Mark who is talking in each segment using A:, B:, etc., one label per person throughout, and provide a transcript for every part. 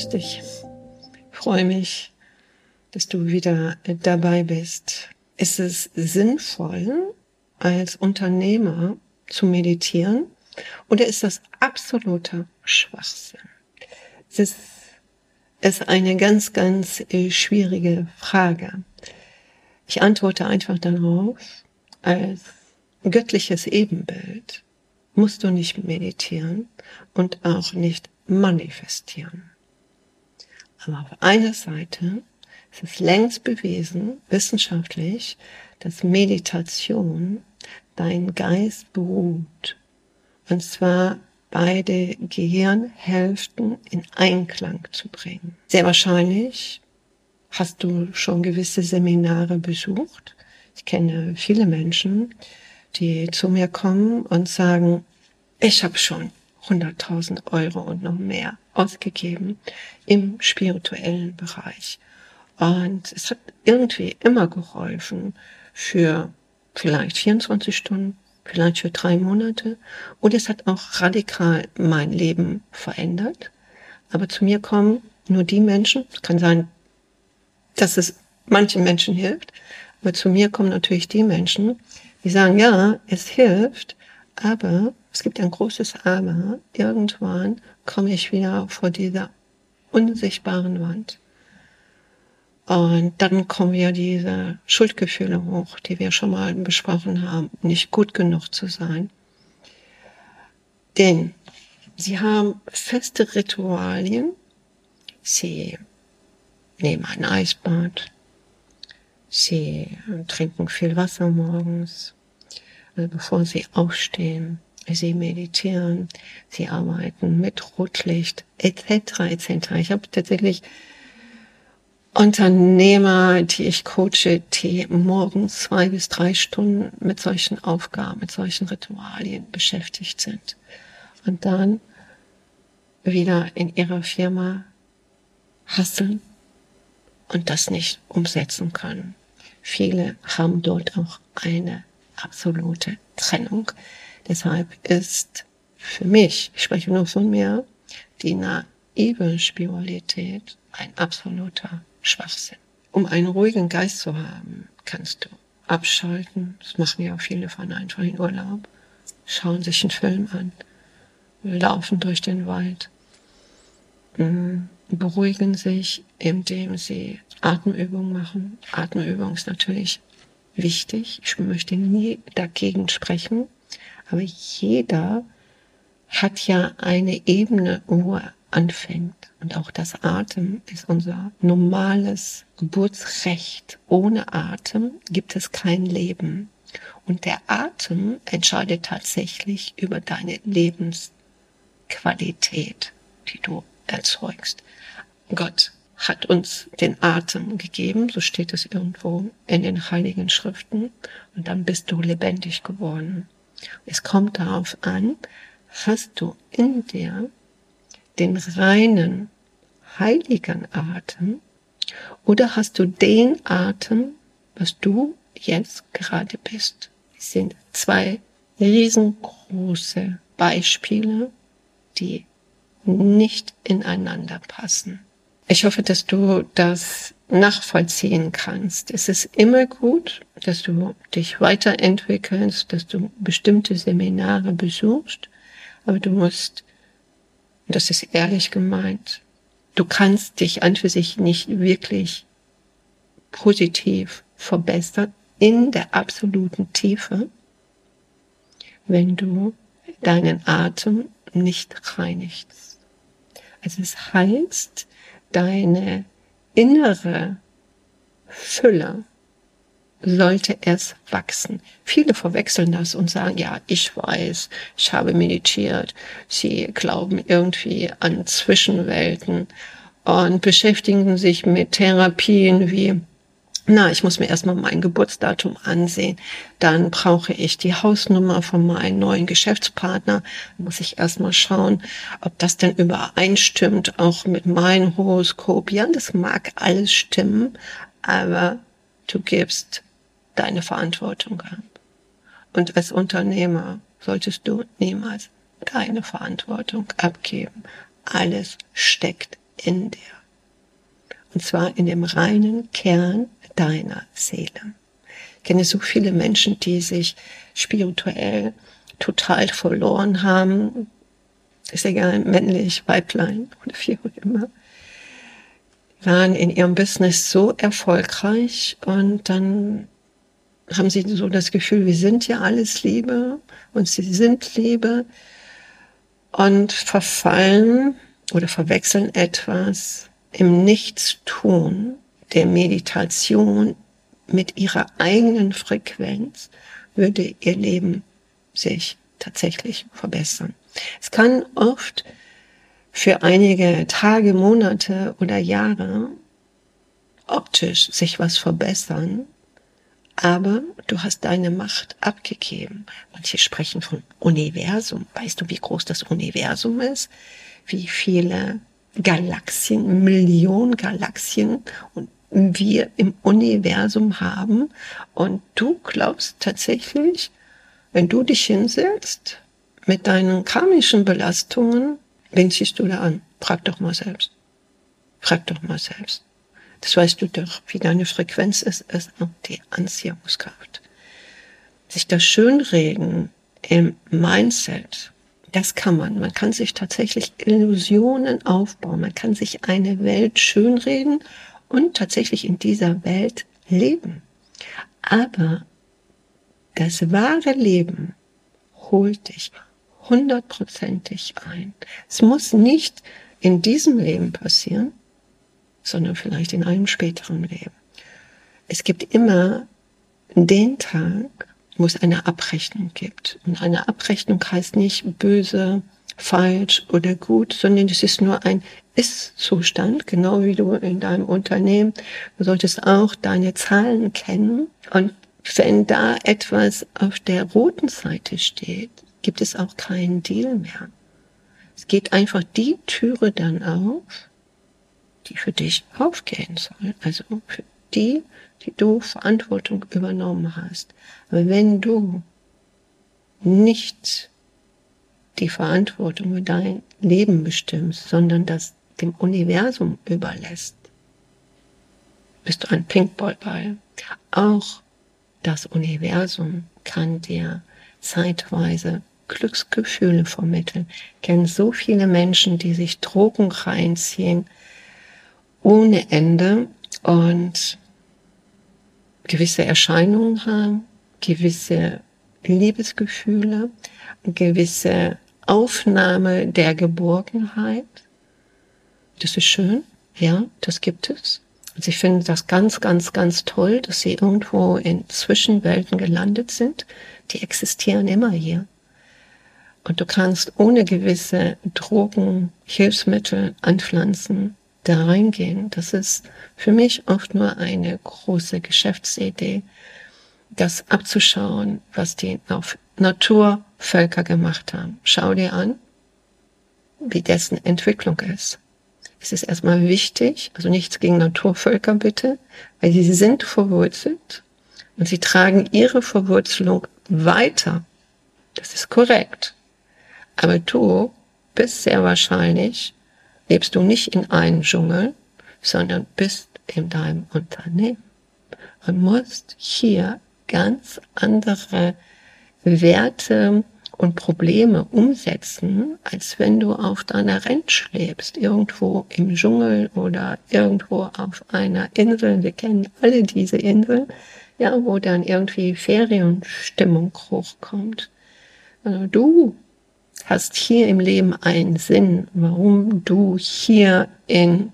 A: grüß dich. Ich freue mich, dass du wieder dabei bist. Ist es sinnvoll, als Unternehmer zu meditieren oder ist das absoluter Schwachsinn? Es ist eine ganz, ganz äh, schwierige Frage. Ich antworte einfach darauf, als göttliches Ebenbild musst du nicht meditieren und auch nicht manifestieren. Aber auf einer Seite ist es längst bewiesen, wissenschaftlich, dass Meditation dein Geist beruht. Und zwar beide Gehirnhälften in Einklang zu bringen. Sehr wahrscheinlich hast du schon gewisse Seminare besucht. Ich kenne viele Menschen, die zu mir kommen und sagen, ich habe schon 100.000 Euro und noch mehr ausgegeben im spirituellen Bereich. Und es hat irgendwie immer geholfen für vielleicht 24 Stunden, vielleicht für drei Monate. Und es hat auch radikal mein Leben verändert. Aber zu mir kommen nur die Menschen, es kann sein, dass es manchen Menschen hilft, aber zu mir kommen natürlich die Menschen, die sagen, ja, es hilft, aber es gibt ein großes Aber. Irgendwann komme ich wieder vor dieser unsichtbaren Wand. Und dann kommen ja diese Schuldgefühle hoch, die wir schon mal besprochen haben, nicht gut genug zu sein. Denn sie haben feste Ritualien. Sie nehmen ein Eisbad. Sie trinken viel Wasser morgens, bevor sie aufstehen. Sie meditieren, sie arbeiten mit Rotlicht etc. etc. Ich habe tatsächlich Unternehmer, die ich coache, die morgens zwei bis drei Stunden mit solchen Aufgaben, mit solchen Ritualien beschäftigt sind und dann wieder in ihrer Firma hasseln und das nicht umsetzen können. Viele haben dort auch eine absolute Trennung. Deshalb ist für mich, ich spreche nur von mir, die naive Spiritualität ein absoluter Schwachsinn. Um einen ruhigen Geist zu haben, kannst du abschalten. Das machen ja viele von einfach in Urlaub. Schauen sich einen Film an, laufen durch den Wald, mm, beruhigen sich, indem sie Atemübungen machen. Atemübung ist natürlich wichtig. Ich möchte nie dagegen sprechen. Aber jeder hat ja eine Ebene, wo er anfängt. Und auch das Atem ist unser normales Geburtsrecht. Ohne Atem gibt es kein Leben. Und der Atem entscheidet tatsächlich über deine Lebensqualität, die du erzeugst. Gott hat uns den Atem gegeben, so steht es irgendwo in den heiligen Schriften, und dann bist du lebendig geworden. Es kommt darauf an, hast du in dir den reinen, heiligen Atem oder hast du den Atem, was du jetzt gerade bist? Es sind zwei riesengroße Beispiele, die nicht ineinander passen. Ich hoffe, dass du das nachvollziehen kannst. Es ist immer gut, dass du dich weiterentwickelst, dass du bestimmte Seminare besuchst, aber du musst das ist ehrlich gemeint, du kannst dich an für sich nicht wirklich positiv verbessern in der absoluten Tiefe, wenn du deinen Atem nicht reinigst. Also es heißt, deine innere Fülle sollte es wachsen. Viele verwechseln das und sagen, ja, ich weiß, ich habe meditiert. Sie glauben irgendwie an Zwischenwelten und beschäftigen sich mit Therapien wie na, ich muss mir erstmal mein Geburtsdatum ansehen. Dann brauche ich die Hausnummer von meinem neuen Geschäftspartner. Dann muss ich erstmal schauen, ob das denn übereinstimmt, auch mit meinem Horoskop. Ja, das mag alles stimmen, aber du gibst deine Verantwortung ab. Und als Unternehmer solltest du niemals deine Verantwortung abgeben. Alles steckt in dir. Und zwar in dem reinen Kern deiner Seele. Ich kenne so viele Menschen, die sich spirituell total verloren haben. Ist egal, männlich, weiblein oder wie auch immer. Waren in ihrem Business so erfolgreich und dann haben sie so das Gefühl, wir sind ja alles Liebe und sie sind Liebe und verfallen oder verwechseln etwas im Nichtstun der Meditation mit ihrer eigenen Frequenz würde ihr Leben sich tatsächlich verbessern. Es kann oft für einige Tage, Monate oder Jahre optisch sich was verbessern, aber du hast deine Macht abgegeben. Manche sprechen von Universum. Weißt du, wie groß das Universum ist? Wie viele Galaxien, Millionen Galaxien und wir im Universum haben. Und du glaubst tatsächlich, wenn du dich hinsetzt mit deinen karmischen Belastungen, wen ziehst du da an? Frag doch mal selbst. Frag doch mal selbst. Das weißt du doch, wie deine Frequenz ist, ist die Anziehungskraft. Sich das Schönreden im Mindset, das kann man. Man kann sich tatsächlich Illusionen aufbauen. Man kann sich eine Welt schönreden und tatsächlich in dieser Welt leben. Aber das wahre Leben holt dich hundertprozentig ein. Es muss nicht in diesem Leben passieren, sondern vielleicht in einem späteren Leben. Es gibt immer den Tag, wo es eine Abrechnung gibt. Und eine Abrechnung heißt nicht böse, falsch oder gut, sondern es ist nur ein Ist-Zustand, genau wie du in deinem Unternehmen. Du solltest auch deine Zahlen kennen. Und wenn da etwas auf der roten Seite steht, gibt es auch keinen Deal mehr. Es geht einfach die Türe dann auf, die für dich aufgehen soll. Also für die, die du Verantwortung übernommen hast. Aber wenn du nicht die Verantwortung für dein Leben bestimmst, sondern das dem Universum überlässt, bist du ein Pinkballball. Auch das Universum kann dir zeitweise Glücksgefühle vermitteln. Ich kenne so viele Menschen, die sich Drogen reinziehen ohne Ende und gewisse Erscheinungen haben, gewisse Liebesgefühle, gewisse Aufnahme der Geborgenheit. Das ist schön, ja, das gibt es. Also ich finde das ganz, ganz, ganz toll, dass sie irgendwo in Zwischenwelten gelandet sind. Die existieren immer hier. Und du kannst ohne gewisse Drogen, Hilfsmittel anpflanzen, da reingehen. Das ist für mich oft nur eine große Geschäftsidee, das abzuschauen, was die auf Naturvölker gemacht haben. Schau dir an, wie dessen Entwicklung ist. Es ist erstmal wichtig, also nichts gegen Naturvölker bitte, weil sie sind verwurzelt und sie tragen ihre Verwurzelung weiter. Das ist korrekt. Aber du bist sehr wahrscheinlich lebst du nicht in einem Dschungel, sondern bist in deinem Unternehmen und musst hier ganz andere Werte und Probleme umsetzen, als wenn du auf deiner Ranch lebst, irgendwo im Dschungel oder irgendwo auf einer Insel. Wir kennen alle diese Inseln, ja, wo dann irgendwie Ferienstimmung hochkommt. Also du hast hier im Leben einen Sinn, warum du hier in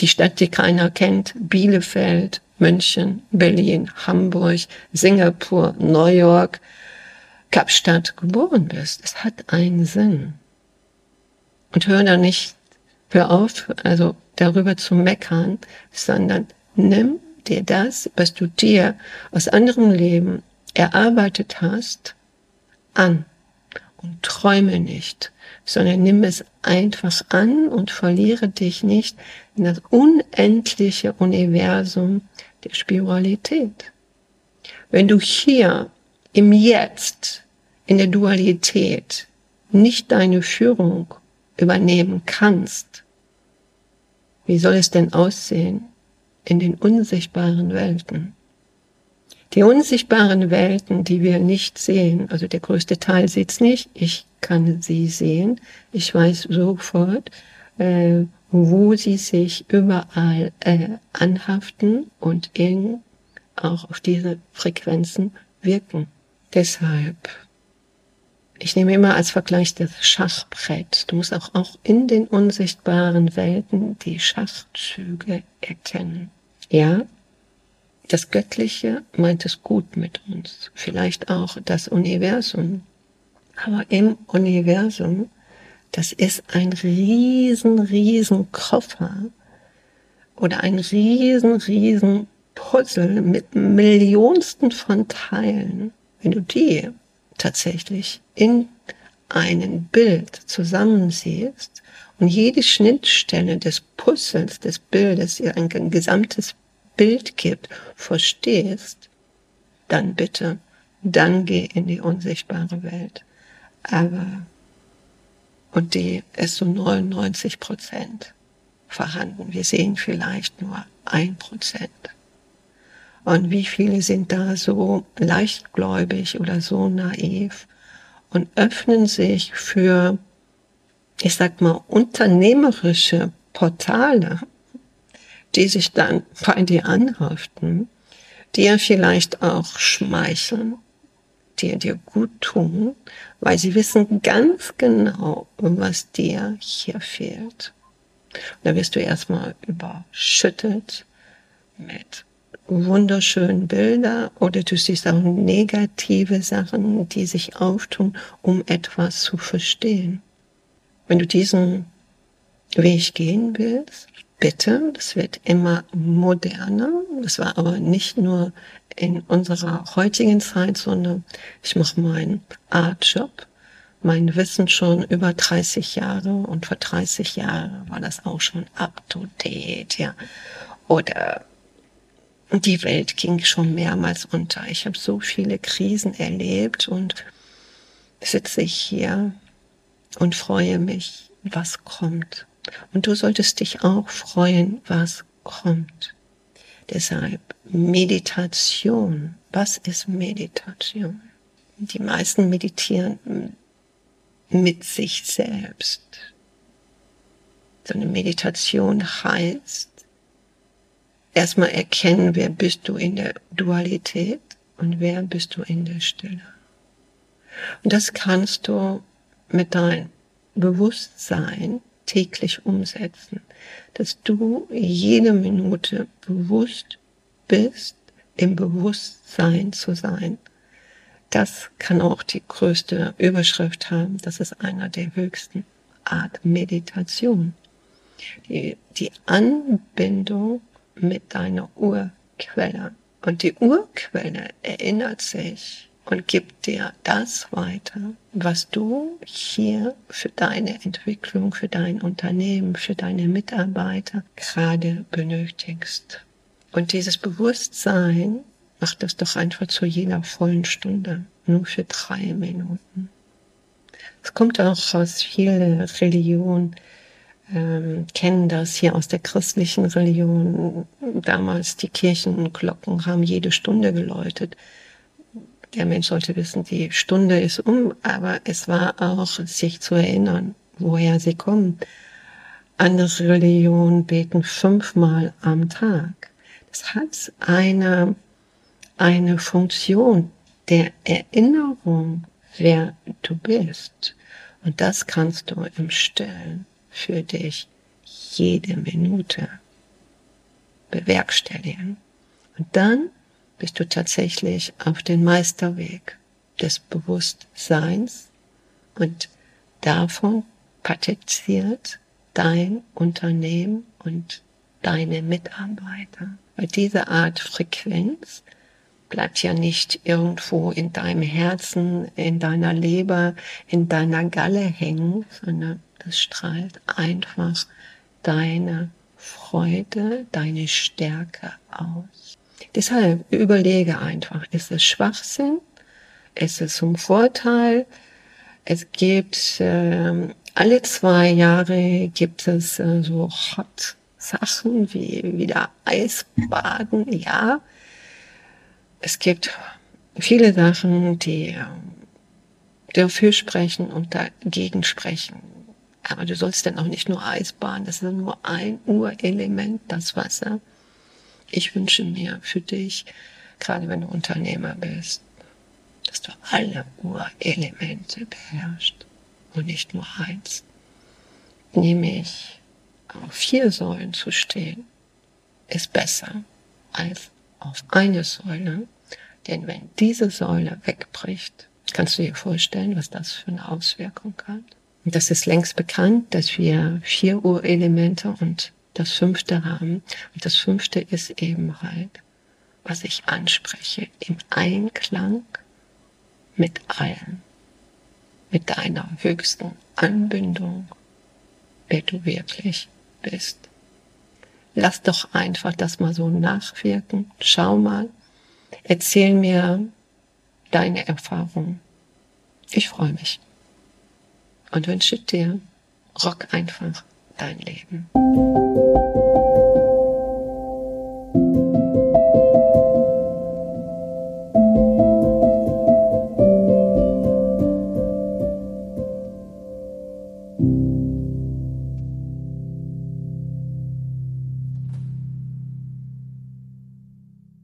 A: die Stadt, die keiner kennt, Bielefeld, München, Berlin, Hamburg, Singapur, New York, Kapstadt geboren bist. Es hat einen Sinn. Und hör da nicht, hör auf, also darüber zu meckern, sondern nimm dir das, was du dir aus anderem Leben erarbeitet hast, an und träume nicht, sondern nimm es einfach an und verliere dich nicht in das unendliche Universum der Spiritualität. Wenn du hier im Jetzt, in der Dualität, nicht deine Führung übernehmen kannst, Wie soll es denn aussehen in den unsichtbaren Welten? Die unsichtbaren Welten, die wir nicht sehen, also der größte Teil sieht es nicht, ich kann sie sehen, ich weiß sofort, äh, wo sie sich überall äh, anhaften und in, auch auf diese Frequenzen wirken. Deshalb, ich nehme immer als Vergleich das Schachbrett. Du musst auch, auch in den unsichtbaren Welten die Schachzüge erkennen. Ja, das Göttliche meint es gut mit uns, vielleicht auch das Universum. Aber im Universum, das ist ein riesen, riesen Koffer oder ein riesen, riesen Puzzle mit Millionsten von Teilen. Wenn du die tatsächlich in einem Bild zusammensiehst und jede Schnittstelle des Puzzles, des Bildes, ein gesamtes Bild gibt, verstehst, dann bitte, dann geh in die unsichtbare Welt. Aber, und die ist so 99 Prozent vorhanden. Wir sehen vielleicht nur ein Prozent. Und wie viele sind da so leichtgläubig oder so naiv und öffnen sich für, ich sag mal, unternehmerische Portale, die sich dann bei dir anhaften, ja vielleicht auch schmeicheln, die dir gut tun, weil sie wissen ganz genau, was dir hier fehlt. Und da wirst du erstmal überschüttet mit wunderschönen Bildern oder du siehst auch negative Sachen, die sich auftun, um etwas zu verstehen. Wenn du diesen Weg gehen willst, bitte. Das wird immer moderner. Das war aber nicht nur in unserer heutigen Zeit, sondern ich mache meinen Artjob, mein Wissen schon über 30 Jahre und vor 30 Jahren war das auch schon up to date, ja. Oder die Welt ging schon mehrmals unter. Ich habe so viele Krisen erlebt und sitze ich hier und freue mich, was kommt. Und du solltest dich auch freuen, was kommt. Deshalb Meditation. Was ist Meditation? Die meisten meditieren mit sich selbst. So eine Meditation heißt, erstmal erkennen, wer bist du in der Dualität und wer bist du in der Stille. Und das kannst du mit deinem Bewusstsein täglich umsetzen, dass du jede Minute bewusst bist, im Bewusstsein zu sein. Das kann auch die größte Überschrift haben. Das ist einer der höchsten Art Meditation. Die, die Anbindung mit deiner Urquelle. Und die Urquelle erinnert sich und gibt dir das weiter, was du hier für deine Entwicklung, für dein Unternehmen, für deine Mitarbeiter gerade benötigst. Und dieses Bewusstsein macht das doch einfach zu jeder vollen Stunde, nur für drei Minuten. Es kommt auch aus vielen Religionen, ähm, kennen das hier aus der christlichen Religion. Damals die Kirchenglocken haben jede Stunde geläutet der Mensch sollte wissen, die Stunde ist um, aber es war auch sich zu erinnern, woher sie kommen. Andere Religionen beten fünfmal am Tag. Das hat eine, eine Funktion der Erinnerung, wer du bist. Und das kannst du im Stillen für dich jede Minute bewerkstelligen. Und dann bist du tatsächlich auf den Meisterweg des Bewusstseins und davon partiziert dein Unternehmen und deine Mitarbeiter. Weil diese Art Frequenz bleibt ja nicht irgendwo in deinem Herzen, in deiner Leber, in deiner Galle hängen, sondern das strahlt einfach deine Freude, deine Stärke aus. Deshalb überlege einfach, ist es Schwachsinn? Ist es zum Vorteil? Es gibt äh, alle zwei Jahre gibt es äh, so Hot Sachen wie wieder Eisbaden, ja. Es gibt viele Sachen, die dafür sprechen und dagegen sprechen. Aber du sollst dann auch nicht nur Eisbaden, das ist nur ein Urelement, das Wasser. Ich wünsche mir für dich, gerade wenn du Unternehmer bist, dass du alle Urelemente beherrschst und nicht nur eins. Nämlich auf vier Säulen zu stehen, ist besser als auf eine Säule. Denn wenn diese Säule wegbricht, kannst du dir vorstellen, was das für eine Auswirkung hat. Und das ist längst bekannt, dass wir vier Urelemente und das fünfte haben. Und das fünfte ist eben halt, was ich anspreche, im Einklang mit allen, mit deiner höchsten Anbindung, wer du wirklich bist. Lass doch einfach das mal so nachwirken. Schau mal. Erzähl mir deine Erfahrungen. Ich freue mich und wünsche dir, rock einfach dein Leben.